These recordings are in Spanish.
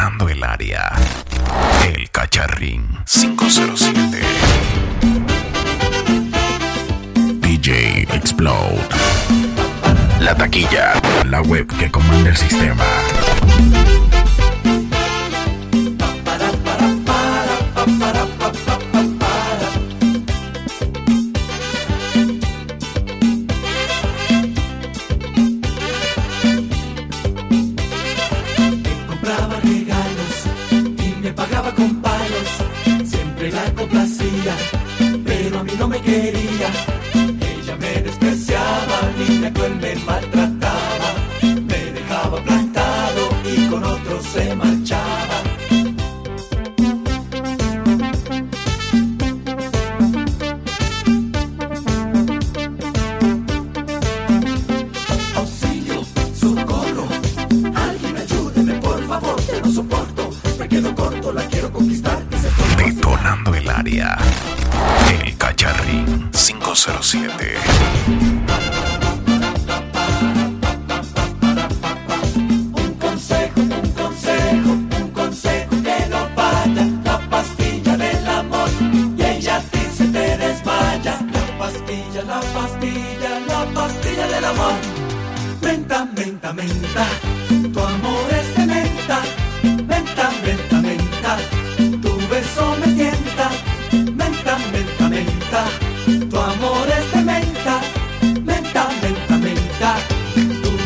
El área. El Cacharrín 507. DJ Explode. La taquilla. La web que comanda el sistema.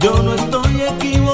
Yo no estoy equivocado.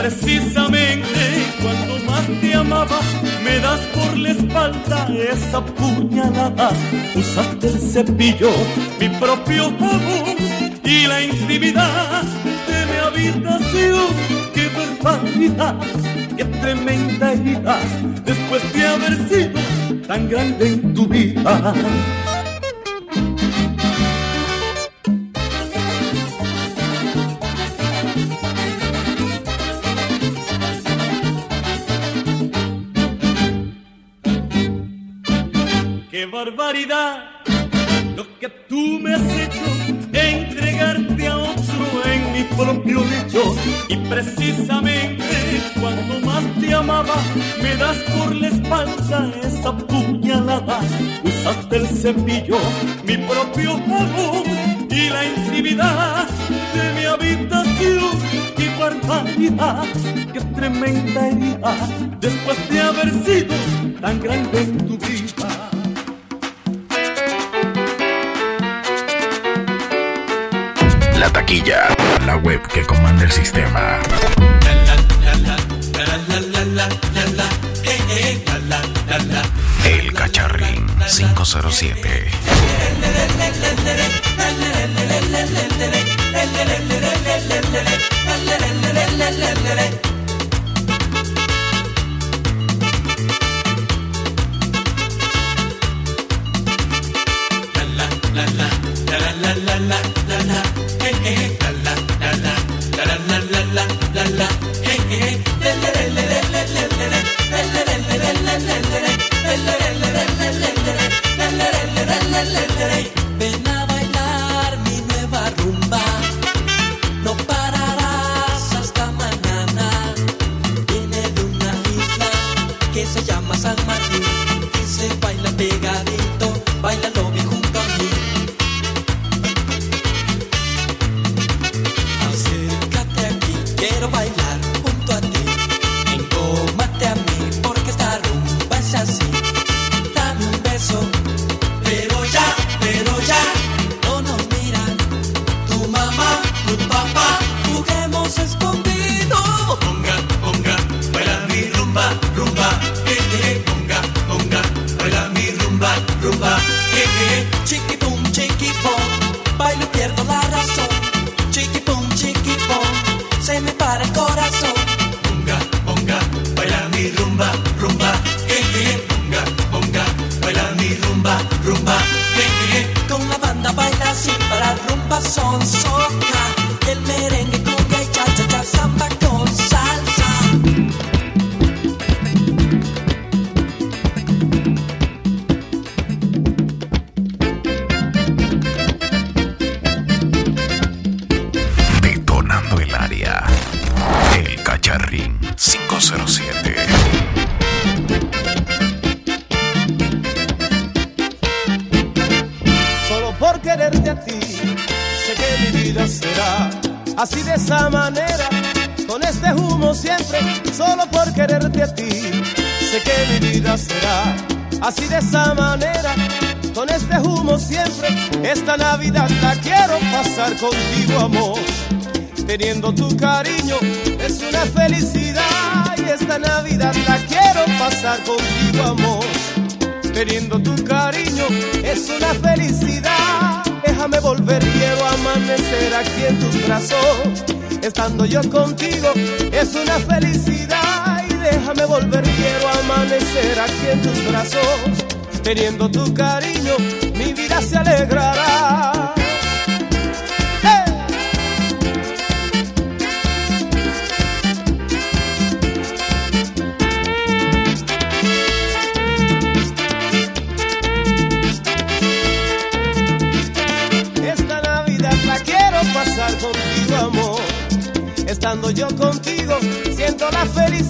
Precisamente cuando más te amaba, me das por la espalda esa puñalada. Usaste el cepillo, mi propio amor y la intimidad de mi habitación. ¡Qué barbaridad! ¡Qué tremenda herida! Después de haber sido tan grande en tu vida. Barbaridad lo que tú me has hecho, entregarte a otro en mi propio lecho. Y precisamente cuando más te amaba, me das por la espalda esa puñalada. Usaste el cepillo, mi propio amor y la intimidad de mi habitación. Qué barbaridad, qué tremenda herida, después de haber sido tan grande en tu vida. Taquilla, la web que comanda el sistema. El Cacharrín 507. pasó, son así de esa manera, con este humo siempre. Esta Navidad la quiero pasar contigo, amor. Teniendo tu cariño es una felicidad y esta Navidad la quiero pasar contigo, amor teniendo tu cariño es una felicidad. Déjame volver, quiero amanecer aquí en tus brazos. Estando yo contigo es una felicidad. Déjame volver, quiero amanecer aquí en tus brazos. Teniendo tu cariño, mi vida se alegrará. Esta Navidad la quiero pasar contigo, amor. Estando yo contigo, siento la felicidad.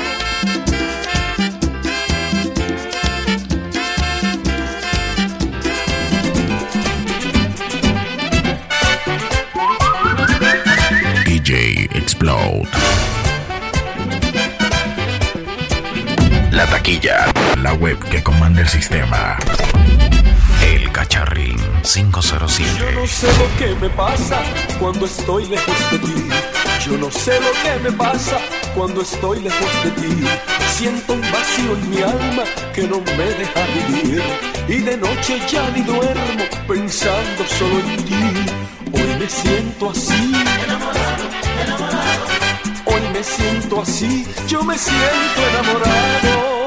La taquilla, la web que comanda el sistema. El Cacharrín 507. Yo no sé lo que me pasa cuando estoy lejos de ti. Yo no sé lo que me pasa cuando estoy lejos de ti. Siento un vacío en mi alma que no me deja vivir. Y de noche ya ni duermo pensando solo en ti. Hoy me siento así. Hoy me siento así. Yo me siento enamorado.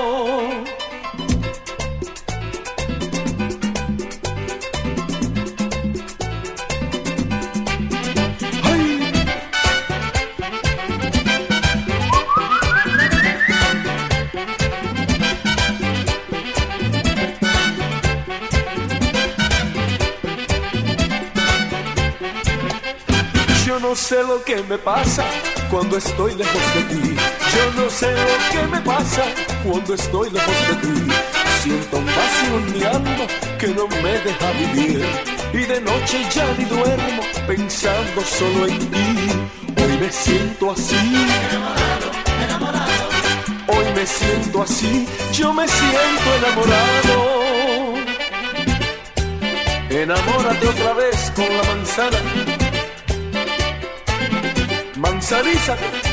Sé lo que me pasa cuando estoy lejos de ti. Yo no sé lo que me pasa cuando estoy lejos de ti. Siento un vacío en mi alma que no me deja vivir. Y de noche ya ni duermo pensando solo en ti. Hoy me siento así. Hoy me siento así. Yo me siento enamorado. Enamórate otra vez con la manzana manzanízate.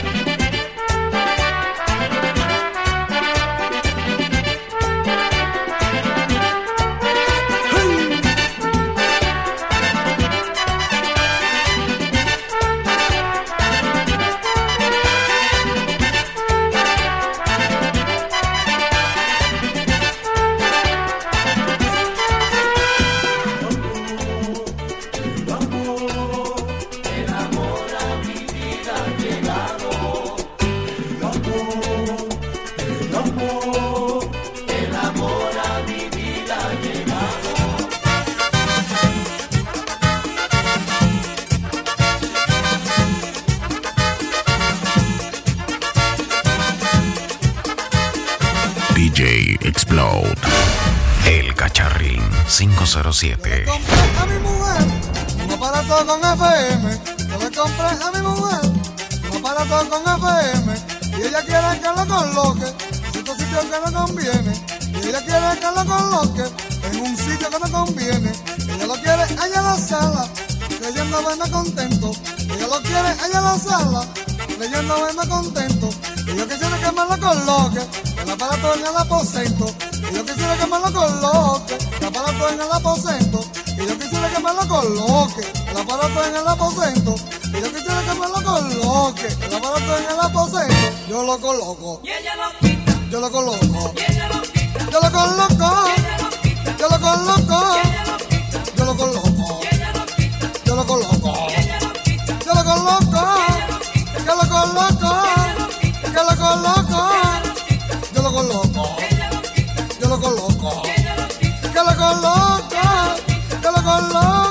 507. compré a mi mujer un aparato con FM. Yo le compré a mi mujer un aparato con FM. Y ella quiere que lo coloque en cierto sitio que no conviene. Y ella quiere que lo coloque en un sitio que no conviene. Ella lo quiere allá en la sala, leyendo verme contento. Ella lo quiere allá en la sala, leyendo verme contento. Y yo quisiera que me lo coloque, el aparato en el aposento. Y yo quisiera que me lo coloque, aparato en el aposento. Y yo quisiera que me lo coloque, el aparato en el aposento. Y yo quisiera que me lo coloque, el aparato en el aposento. Yo lo coloco, Y ella lo quita, yo lo coloco, y ella lo quita, yo lo coloco, y ella lo quita, yo lo coloco, y ella lo quita, yo lo coloco, y ella lo quita, yo lo coloco. y ella lo quita, Yo lo coloco, yo lo coloco, yo lo coloco, yo lo coloco, yo lo coloco, yo lo coloco, yo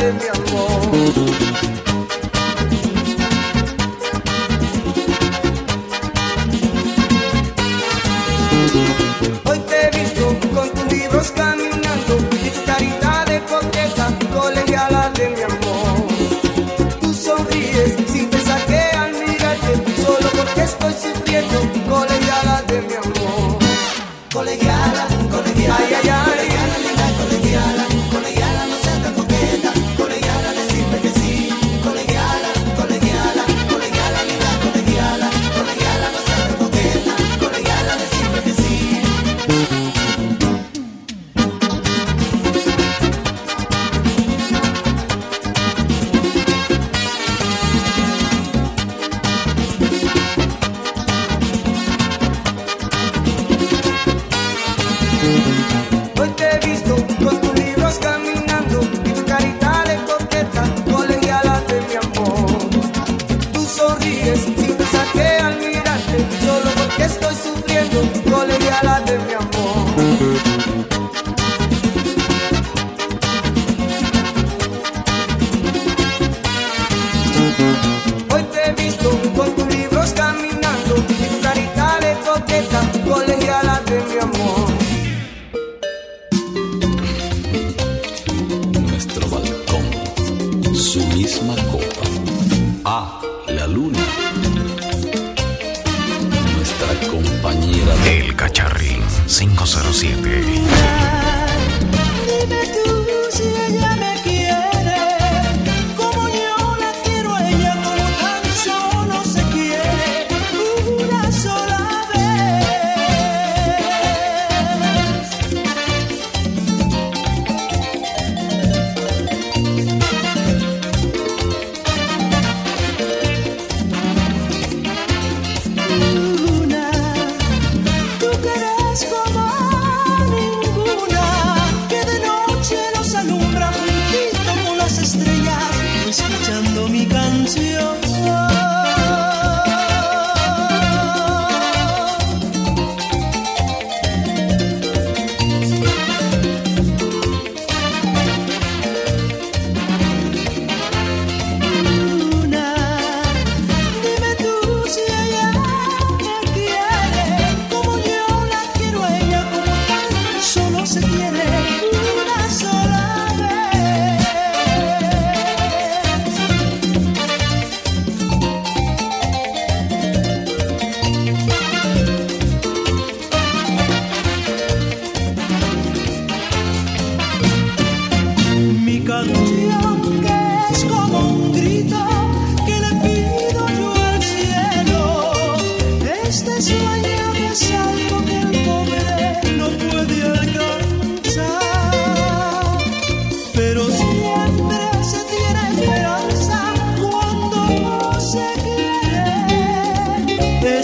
de mi amor. Charlie 507.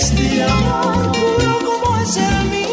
este amor puro como es el mío.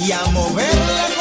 y a moverla.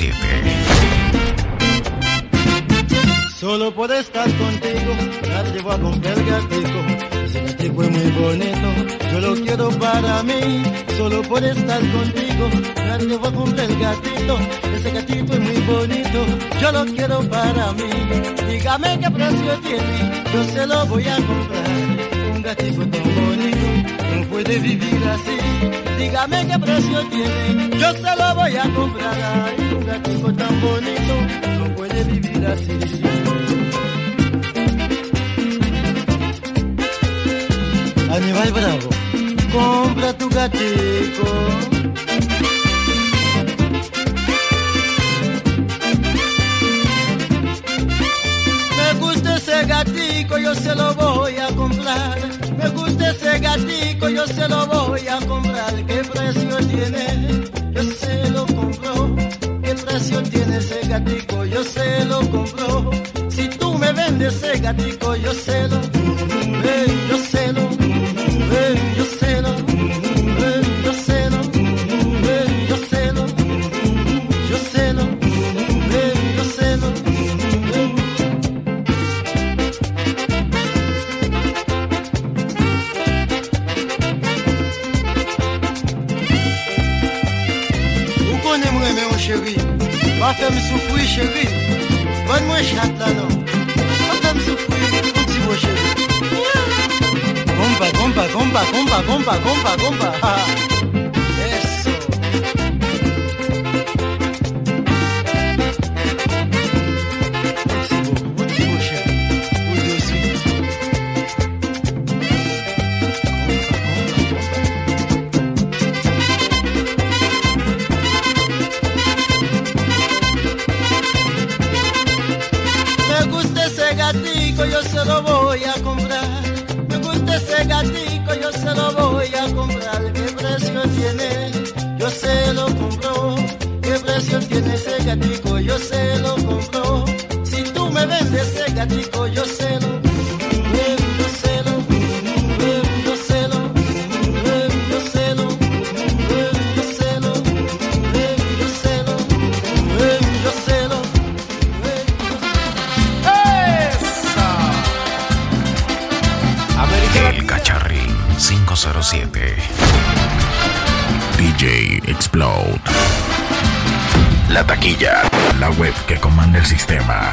507. Solo por estar contigo, nadie va a comprar el gatito. Ese gatito es muy bonito, yo lo quiero para mí. Solo por estar contigo, nadie va a comprar el gatito. Ese gatito es muy bonito, yo lo quiero para mí. Dígame qué precio tiene, yo se lo voy a comprar. Un gatito tan puede vivir así. Dígame qué precio tiene, yo se lo voy a comprar. Ay, un gatito tan bonito, no puede vivir así. Aníbal Bravo, compra tu gusta ese yo se lo voy a comprar. Me gusta ese gatico, yo se lo voy a comprar. ¿Qué precio tiene? Yo se lo compro. ¿Qué precio tiene ese gatico? Yo se lo compro. Si tú me vendes ese gatico, yo se lo, yo se lo, 宫本宫本宫本 gatico, yo se lo eh, yo se lo eh, yo yo se lo eh, yo se lo eh, yo yo lo El Cacharrín 507. DJ Explode. La taquilla, la web que comanda el sistema.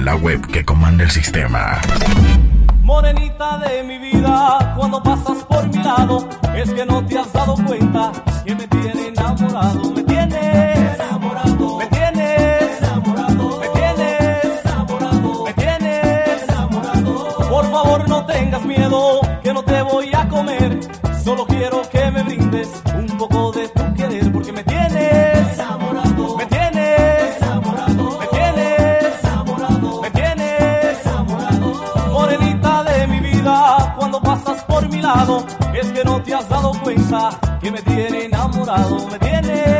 La web que comanda el sistema. Morenita de mi vida, cuando pasas por mi lado, es que no te has dado cuenta que me tiene enamorado, me tiene enamorado, me tiene enamorado, me tiene enamorado, me tiene enamorado. Por favor, no tengas miedo, que no te voy a comer, solo quiero que me brindes que me tiene enamorado, me tiene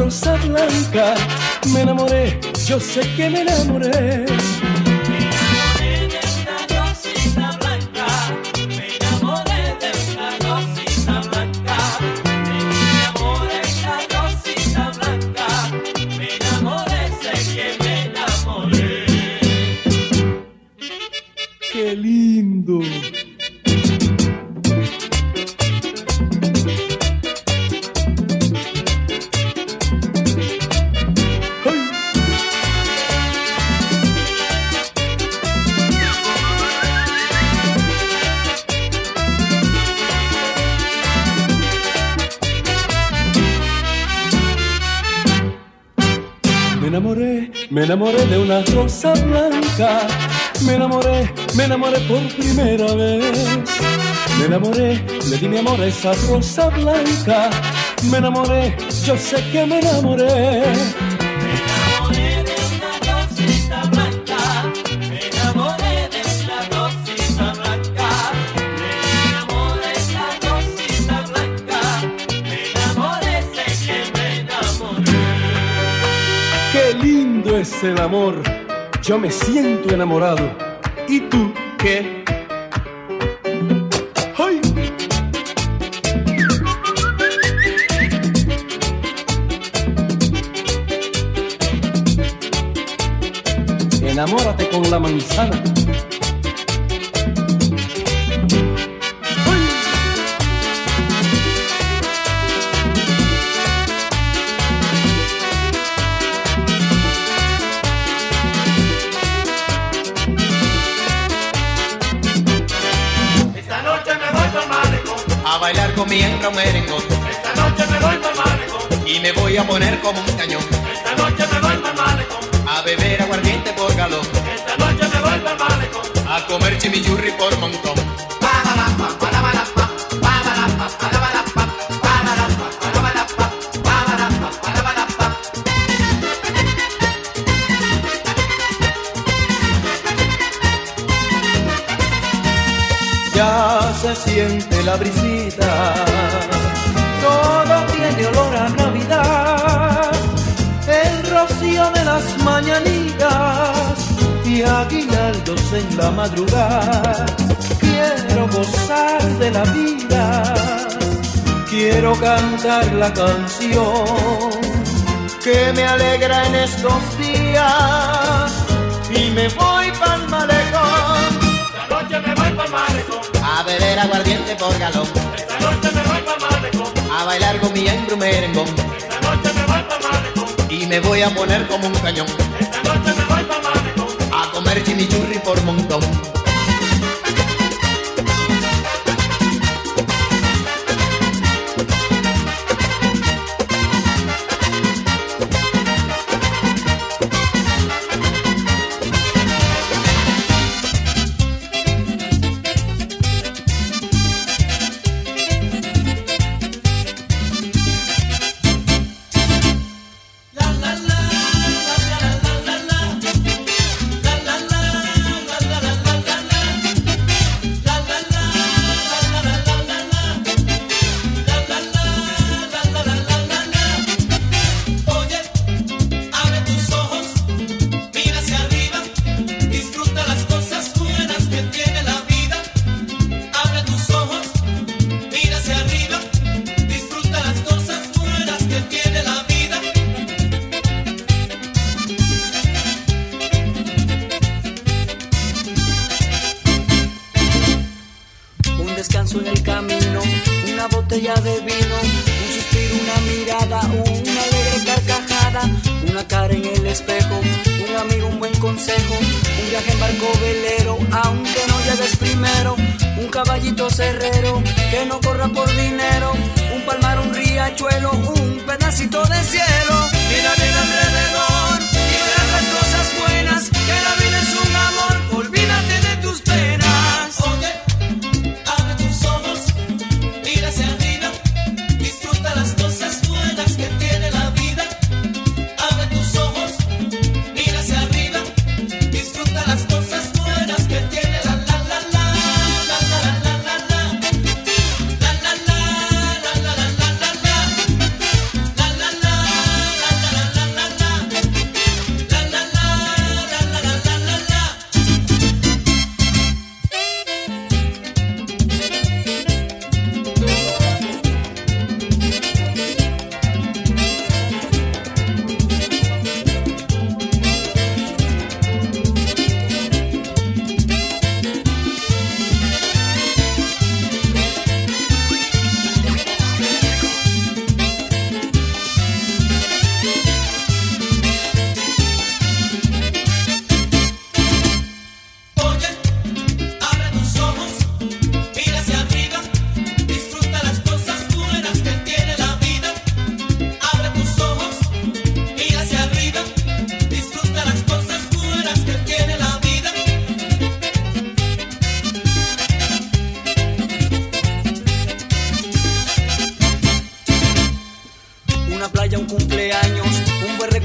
sonsa blanca. Me enamoré, yo sé que me enamoré. Rosa blanca, me enamoré, me enamoré por primera vez, me enamoré, le di mi amor a esa rosa blanca, me enamoré, yo sé que me enamoré. Me enamoré de esta cocina blanca, me enamoré de esta coxina blanca, me enamoré, la cocina blanca, me enamoré, sé que me enamoré, qué lindo es el amor. Yo me siento enamorado. ¿Y tú qué? ¡Ay! Enamórate con la manzana. A bailar con mi hembra un merengón esta noche me voy para malecón, y me voy a poner como un cañón. Esta noche me voy para malecón, a beber aguardiente por galón esta noche me voy para malecón. a comer chimichurri por montón. Ya se siente la brisita, todo tiene olor a Navidad, el rocío de las mañanitas y aguinaldos en la madrugada. Quiero gozar de la vida, quiero cantar la canción que me alegra en estos días. Y me voy pa'l beber aguardiente por galón. Esta noche me voy para malecón, a bailar con mi hembra un merengón. Esta noche me voy para malecón, y me voy a poner como un cañón. Esta noche me voy para malecón. a comer chimichurri por montón un suspiro, una mirada, una alegre carcajada, una cara en el espejo, un amigo, un buen consejo, un viaje en barco velero, aunque no llegues primero, un caballito cerrero que no corra por dinero, un palmar, un riachuelo, un pedacito de cielo. Mira bien alrededor y verás las cosas buenas, que la vida es un amor, olvídate de tus penas.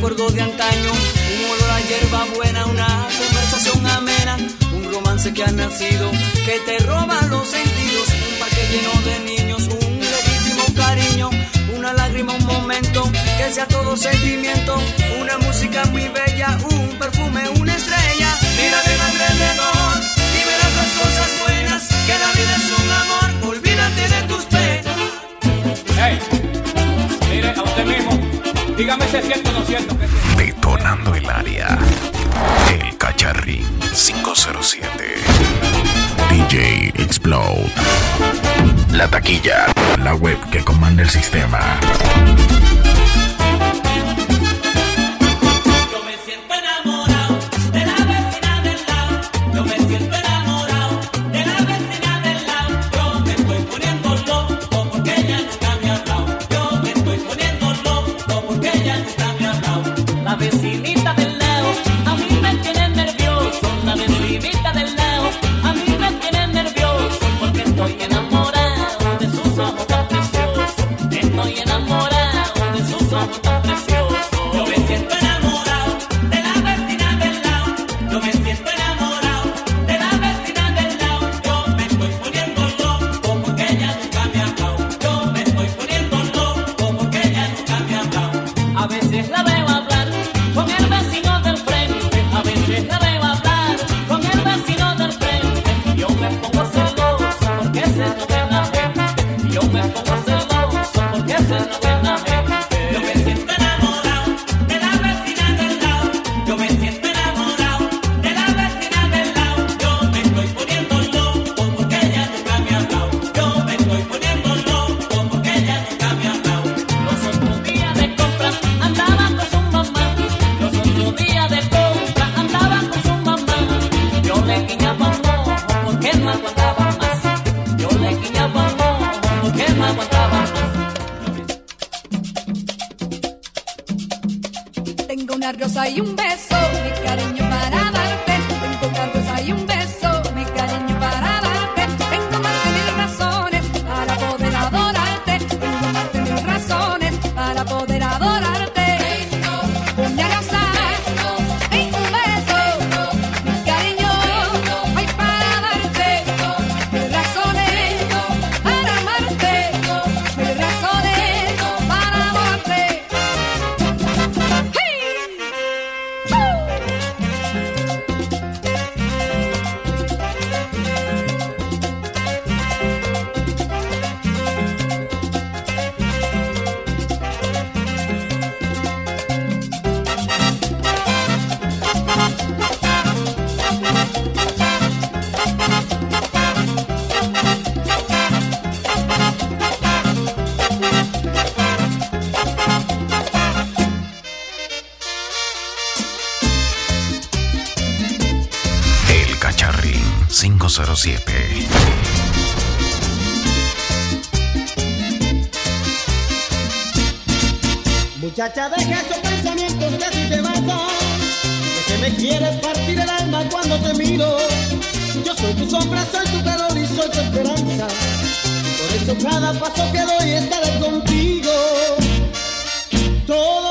recuerdo de antaño, un olor a hierba buena, una conversación amena, un romance que ha nacido, que te roba los sentidos, un parque lleno de niños, un legítimo cariño, una lágrima, un momento, que sea todo sentimiento, una música muy bella, un perfume, una estrella, mira de alrededor y verás las cosas buenas, que la vida es un amor, olvídate de tus penas. Dígame si es cierto o no es cierto. Detonando el área. El Cacharrín 507. DJ Explode. La taquilla. La web que comanda el sistema. 507. Muchacha, deja esos pensamientos que si te matan. Que se me quieres partir el alma cuando te miro. Yo soy tu sombra, soy tu calor y soy tu esperanza. Por eso cada paso que doy estaré contigo. Todo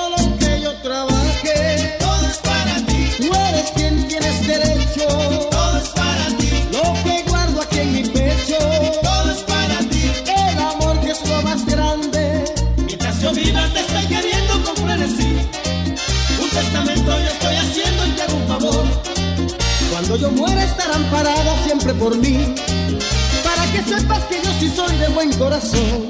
yo muera estarán paradas siempre por mí, para que sepas que yo sí soy de buen corazón.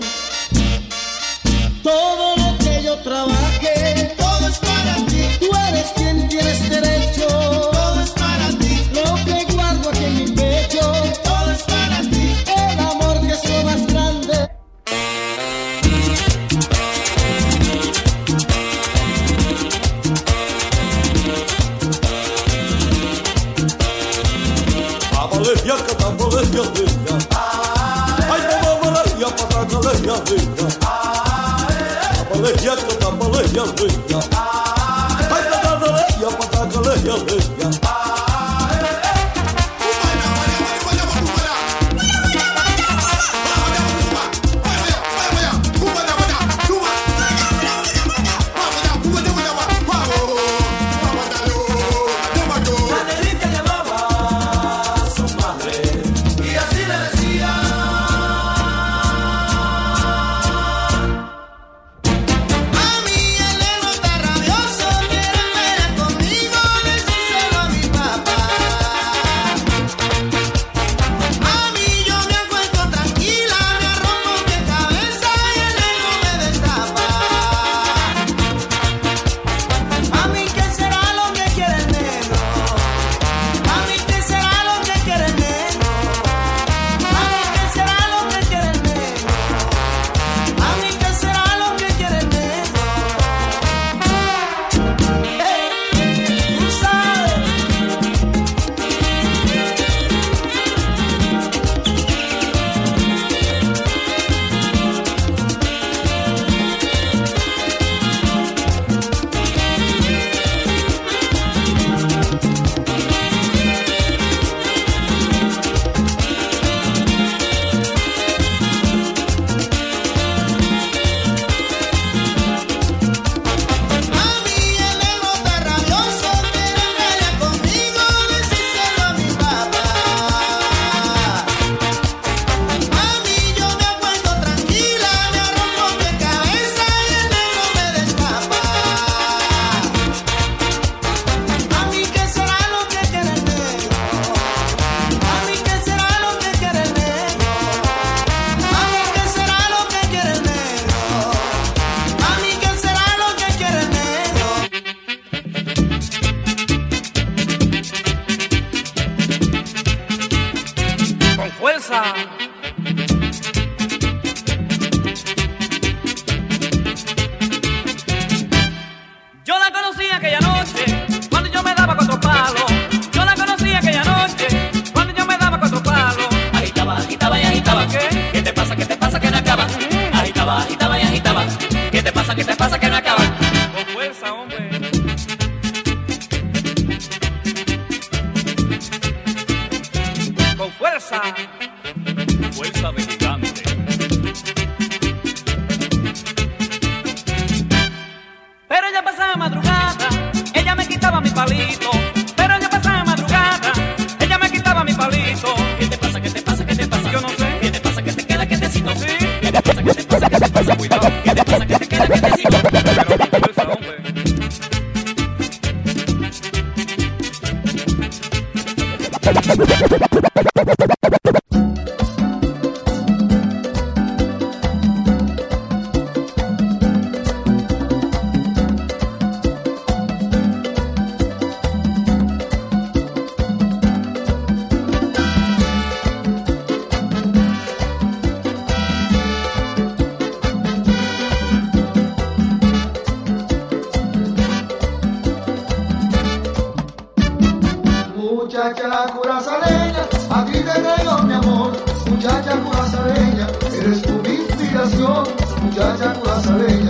muchacha curazareña, a ti te traigo mi amor, muchacha curazareña, eres tu inspiración, muchacha curazareña.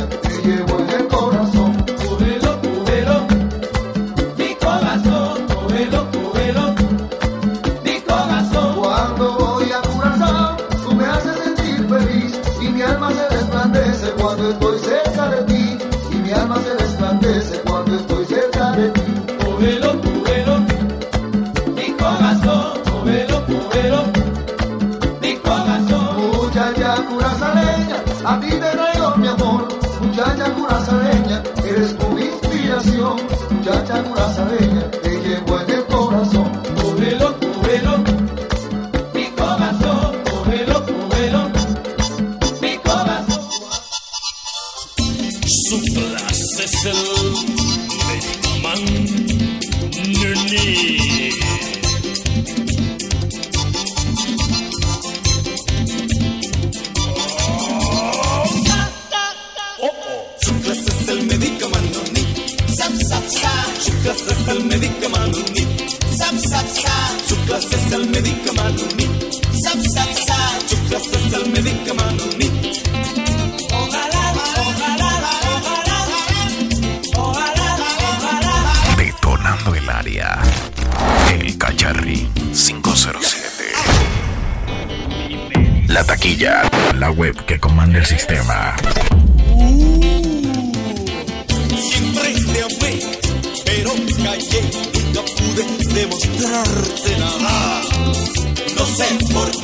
mostrarte nada. No sé por qué.